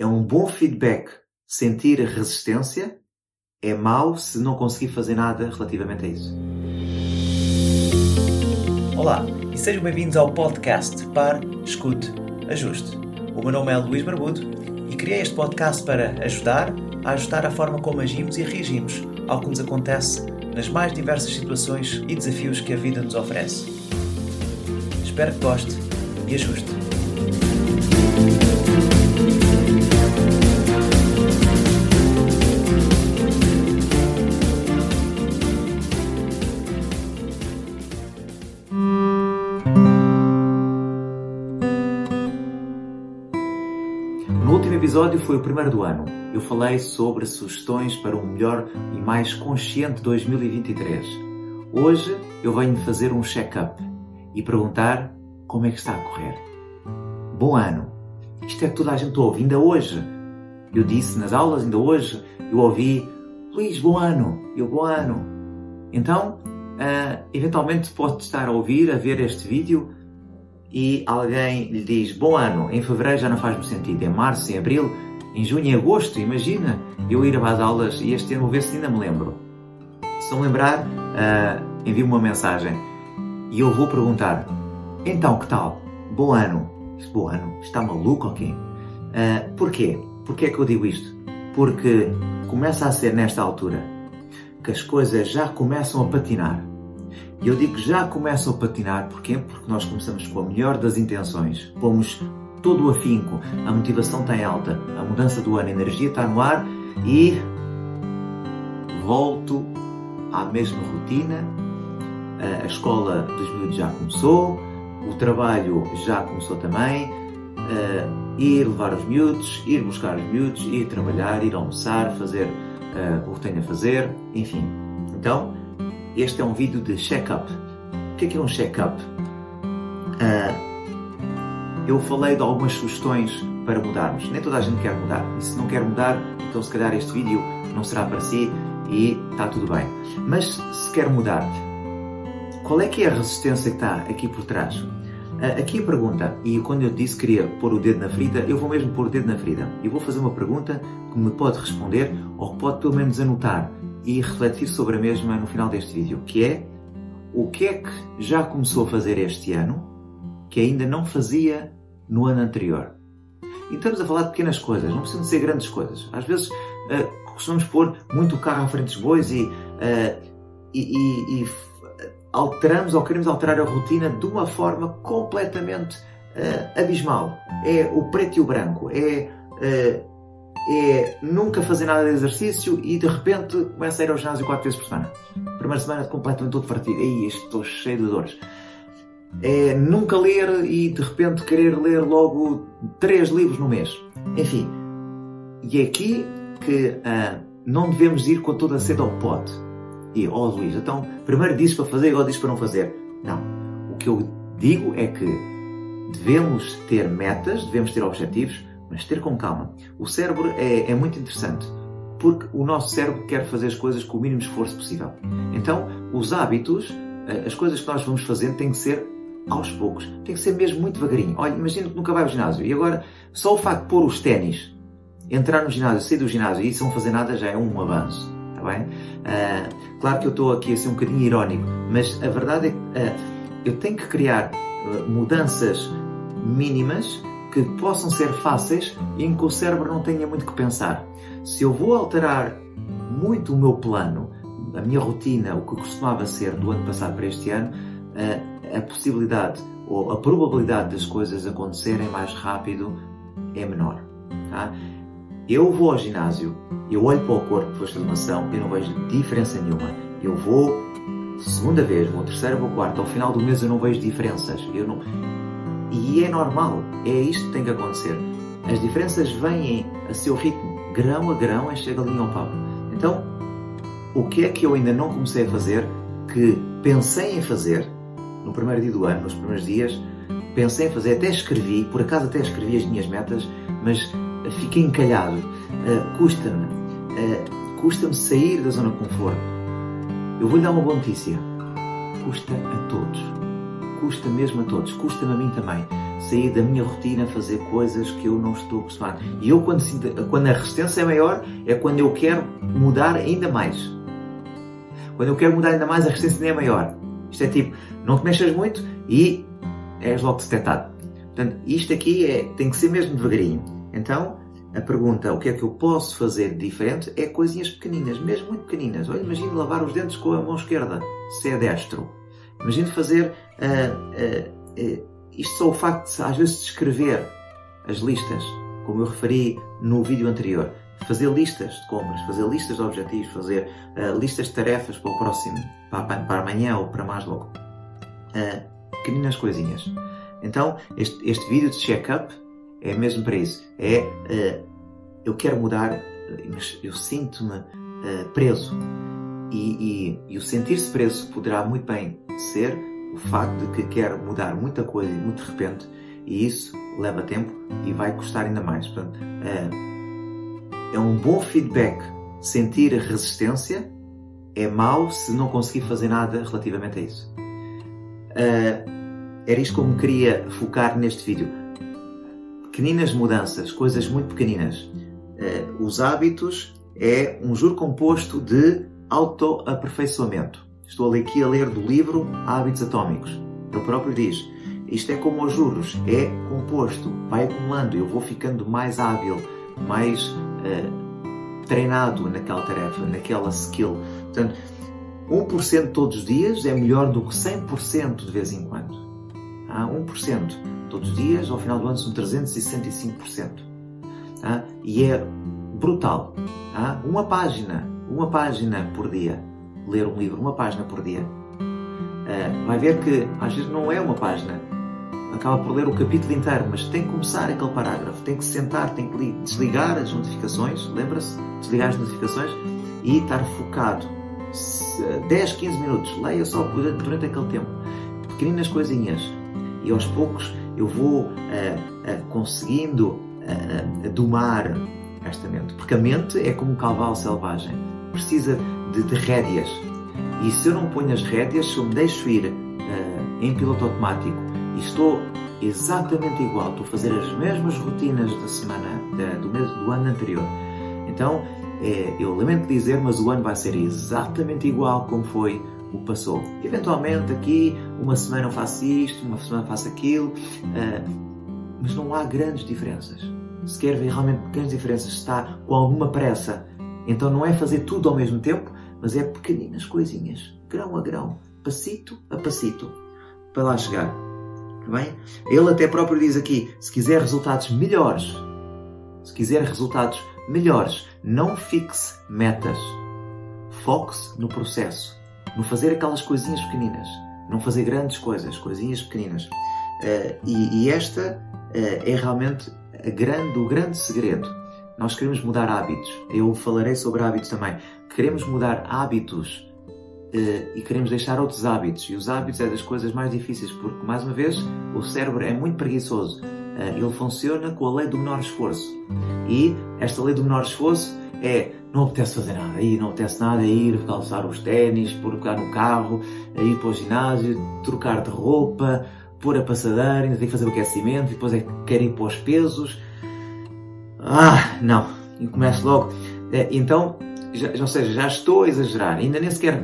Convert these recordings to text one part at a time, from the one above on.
É um bom feedback sentir resistência, é mau se não conseguir fazer nada relativamente a isso. Olá e sejam bem-vindos ao podcast Par, Escute, Ajuste. O meu nome é Luís Barbudo e criei este podcast para ajudar a ajustar a forma como agimos e reagimos ao que nos acontece nas mais diversas situações e desafios que a vida nos oferece. Espero que goste e ajuste. Foi o primeiro do ano. Eu falei sobre sugestões para um melhor e mais consciente 2023. Hoje eu venho fazer um check-up e perguntar como é que está a correr. Bom ano! Isto é que toda a gente ouve. Ainda hoje, eu disse nas aulas, ainda hoje, eu ouvi Luís, bom ano! Eu, bom ano! Então, uh, eventualmente pode estar a ouvir, a ver este vídeo e alguém lhe diz bom ano, em fevereiro já não faz muito sentido, em março, em abril, em junho, em agosto, imagina eu ir às aulas e este ano ver se ainda me lembro. Se não lembrar, uh, envie-me uma mensagem e eu vou perguntar então que tal? Bom ano. Bom ano? Está maluco quê? Uh, porquê? Porquê é que eu digo isto? Porque começa a ser nesta altura que as coisas já começam a patinar e eu digo que já começam a patinar, porquê? Porque nós começamos com a melhor das intenções, pomos todo o afinco, a motivação está em alta, a mudança do ano, a energia está no ar e volto à mesma rotina. A escola dos miúdos já começou, o trabalho já começou também, ir levar os miúdos, ir buscar os miúdos, ir trabalhar, ir almoçar, fazer o que tenho a fazer, enfim. Então, este é um vídeo de check-up. O que é, que é um check-up? Eu falei de algumas sugestões para mudarmos. Nem toda a gente quer mudar. E se não quer mudar, então se calhar este vídeo não será para si e está tudo bem. Mas se quer mudar, qual é que é a resistência que está aqui por trás? Uh, aqui a pergunta, e quando eu disse que queria pôr o dedo na ferida, eu vou mesmo pôr o dedo na ferida. E vou fazer uma pergunta que me pode responder ou que pode pelo menos anotar e refletir sobre a mesma no final deste vídeo, que é o que é que já começou a fazer este ano que ainda não fazia no ano anterior. E estamos a falar de pequenas coisas, não precisam de ser grandes coisas. Às vezes uh, costumamos pôr muito o carro à frente dos bois e, uh, e, e, e, alteramos ou queremos alterar a rotina de uma forma completamente uh, abismal. É o preto e o branco, é é nunca fazer nada de exercício e de repente começa a ir ao ginásio quatro vezes por semana. Primeira semana completamente todo partido. Ei, estou cheio de dores. É nunca ler e de repente querer ler logo três livros no mês. Enfim. E é aqui que uh, não devemos ir com toda a sede ao pote. E, oh Luís, então primeiro dizes para fazer, agora dizes para não fazer. Não. O que eu digo é que devemos ter metas, devemos ter objetivos, mas ter com calma. O cérebro é, é muito interessante porque o nosso cérebro quer fazer as coisas com o mínimo esforço possível. Então, os hábitos, eh, as coisas que nós vamos fazendo, têm que ser aos poucos. Tem que ser mesmo muito devagarinho. Olha, imagina que nunca vai ao ginásio e agora só o facto de pôr os ténis, entrar no ginásio, sair do ginásio e isso não fazer nada já é um avanço. Está bem? Uh, claro que eu estou aqui a ser um bocadinho irónico, mas a verdade é que uh, eu tenho que criar uh, mudanças mínimas que possam ser fáceis e em que o cérebro não tenha muito que pensar. Se eu vou alterar muito o meu plano, a minha rotina, o que costumava ser do ano passado para este ano, a, possibilidade ou a probabilidade das coisas acontecerem mais rápido é menor. Tá? Eu vou ao ginásio, eu olho para o corpo depois de formação, eu não vejo diferença nenhuma. Eu vou segunda vez, vou terceira, vou quarta, ao final do mês eu não vejo diferenças. Eu não, e é normal, é isto que tem que acontecer. As diferenças vêm a seu ritmo, grão a grão, enche a galinha ao papo. Então, o que é que eu ainda não comecei a fazer, que pensei em fazer no primeiro dia do ano, nos primeiros dias, pensei em fazer, até escrevi, por acaso até escrevi as minhas metas, mas fiquei encalhado. Uh, custa-me, uh, custa-me sair da zona de conforto. Eu vou-lhe dar uma boa notícia. Custa a todos custa mesmo a todos, custa-me a mim também. sair da minha rotina, fazer coisas que eu não estou acostumado. E eu, quando, sinto, quando a resistência é maior, é quando eu quero mudar ainda mais. Quando eu quero mudar ainda mais, a resistência ainda é maior. Isto é tipo, não te mexas muito e és logo detectado. Portanto, isto aqui é, tem que ser mesmo devagarinho. Então, a pergunta, o que é que eu posso fazer de diferente, é coisinhas pequeninas, mesmo muito pequeninas. Olha, imagine lavar os dentes com a mão esquerda, se é destro. Imagine fazer uh, uh, uh, isto só o facto de, às vezes, de escrever as listas, como eu referi no vídeo anterior. Fazer listas de compras, fazer listas de objetivos, fazer listas de tarefas para o próximo, para, para amanhã ou para mais logo. Pequeninas coisinhas. Então, este, este vídeo de check-up é mesmo para isso. É, uh, eu quero mudar, mas eu sinto-me uh, preso. E, e, e o sentir-se preso poderá muito bem ser o facto de que quero mudar muita coisa e muito de repente, e isso leva tempo e vai custar ainda mais. Portanto, uh, é um bom feedback sentir resistência, é mau se não conseguir fazer nada relativamente a isso. Uh, era isto como queria focar neste vídeo pequeninas mudanças, coisas muito pequeninas. Uh, os hábitos é um juro composto de autoaperfeiçoamento. Estou aqui a ler do livro Hábitos Atômicos. Ele próprio diz: isto é como os juros, é composto, vai acumulando, eu vou ficando mais hábil, mais uh, treinado naquela tarefa, naquela skill. Portanto, 1% todos os dias é melhor do que 100% de vez em quando. Ah, 1% todos os dias, ao final do ano são 365%. Tá? E é brutal. Tá? Uma página, uma página por dia. Ler um livro, uma página por dia. Uh, vai ver que às vezes não é uma página. Acaba por ler o capítulo inteiro, mas tem que começar aquele parágrafo, tem que sentar, tem que desligar as notificações, lembra-se? Desligar as notificações e estar focado. 10, 15 minutos, leia só durante aquele tempo. Pequeninas coisinhas. E aos poucos eu vou uh, uh, conseguindo uh, domar esta mente. Porque a mente é como um cavalo selvagem, precisa de, de rédeas. E se eu não ponho as rédeas, se eu me deixo ir em piloto automático e estou exatamente igual, estou a fazer as mesmas rotinas da semana, do, mês, do ano anterior. Então, é, eu lamento dizer, mas o ano vai ser exatamente igual como foi o passou. Eventualmente aqui, uma semana eu faço isto, uma semana faço aquilo, uh, mas não há grandes diferenças. Se quer ver realmente pequenas diferenças, está com alguma pressa, então não é fazer tudo ao mesmo tempo, mas é pequeninas coisinhas, grão a grão, passito a passito, para lá chegar. Bem? Ele até próprio diz aqui: se quiser resultados melhores, se quiser resultados melhores, não fixe metas. Foque-se no processo no fazer aquelas coisinhas pequeninas, não fazer grandes coisas, coisinhas pequeninas. Uh, e, e, esta uh, é realmente grande, o grande segredo. Nós queremos mudar hábitos. Eu falarei sobre hábitos também. Queremos mudar hábitos uh, e queremos deixar outros hábitos. E os hábitos é das coisas mais difíceis porque, mais uma vez, o cérebro é muito preguiçoso. Ele funciona com a lei do menor esforço. E esta lei do menor esforço é não apetece fazer nada, aí não apetece nada, é ir calçar os ténis, cá no carro, é ir para o ginásio, trocar de roupa, pôr a passadeira, ainda tem que fazer o aquecimento, depois é que quer ir para os pesos. Ah, não. E começo logo. É, então, já, ou seja, já estou a exagerar, ainda nem sequer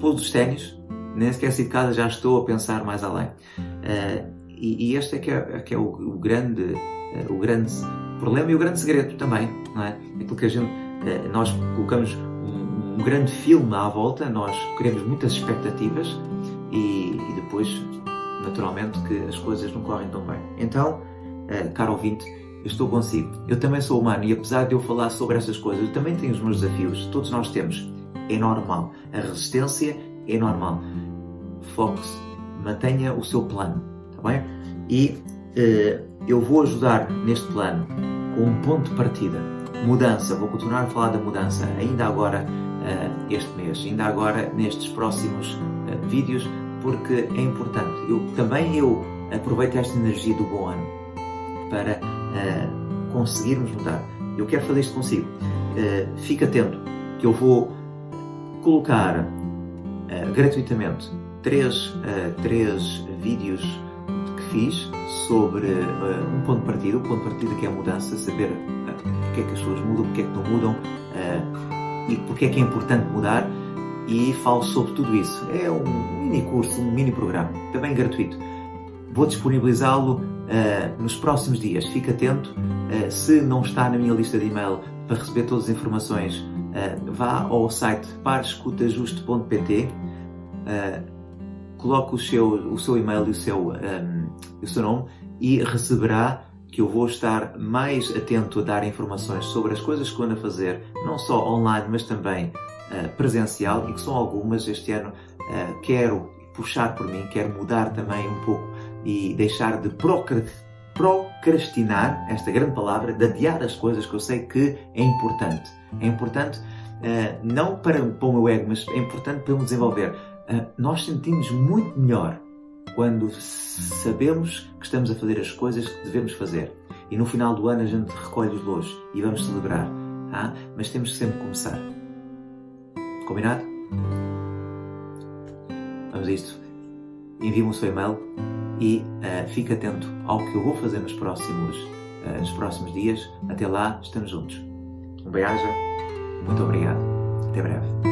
pôs os ténis, nem sequer saí de casa, já estou a pensar mais além. Uh, e, e, este é que é, é, que é o, o, grande, uh, o grande problema e o grande segredo também, não é? Aquilo que a gente eh, nós colocamos um, grande filme à volta, nós criamos muitas expectativas e, e, depois, naturalmente, que as coisas não correm tão bem. Então, uh, caro ouvinte, eu estou consigo. Eu também sou humano e apesar de eu falar sobre essas coisas, eu também tenho os meus desafios. Todos nós temos. É normal. A resistência é normal. Foque-se. Mantenha o seu plano. Está bem? E uh, eu vou ajudar neste plano com um ponto de partida mudança, vou continuar a falar da mudança ainda agora uh, este mês, ainda agora nestes próximos uh, vídeos, porque é importante. Eu, também eu aproveito esta energia do bom ano para conseguirmos mudar. Eu quero fazer isto consigo. Uh, fique atento que eu vou colocar gratuitamente três, três vídeos fiz sobre uh, um ponto de partida, o ponto de partida que é a mudança, saber uh, porque é que as pessoas mudam, porque é que não mudam uh, e porque é que é importante mudar e falo sobre tudo isso. É um mini curso, um mini programa, também gratuito. Vou disponibilizá-lo uh, nos próximos dias. Fique atento. Se não está na minha lista de e-mail para receber todas as informações, vá ao site parescutajusto.pt, coloque o seu, o seu e-mail e o seu, um, o seu nome e receberá que eu vou estar mais atento a dar informações sobre as coisas que ando a fazer, não só online, mas também uh, presencial, e que são algumas este ano. Uh, quero puxar por mim, quero mudar também um pouco e deixar de procrastinar, esta grande palavra, de adiar as coisas que eu sei que é importante. É importante uh, não para, para o meu ego, mas é importante para eu me desenvolver. Nós sentimos muito melhor quando sabemos que estamos a fazer as coisas que devemos fazer. E no final do ano a gente recolhe os louros e vamos celebrar. Ah? Mas temos que sempre começar. Combinado? Vamos a isto. Envie-me o seu e-mail e uh, fique atento ao que eu vou fazer nos próximos, uh, nos próximos dias. Até lá, estamos juntos. Um beijo, muito obrigado. Até breve.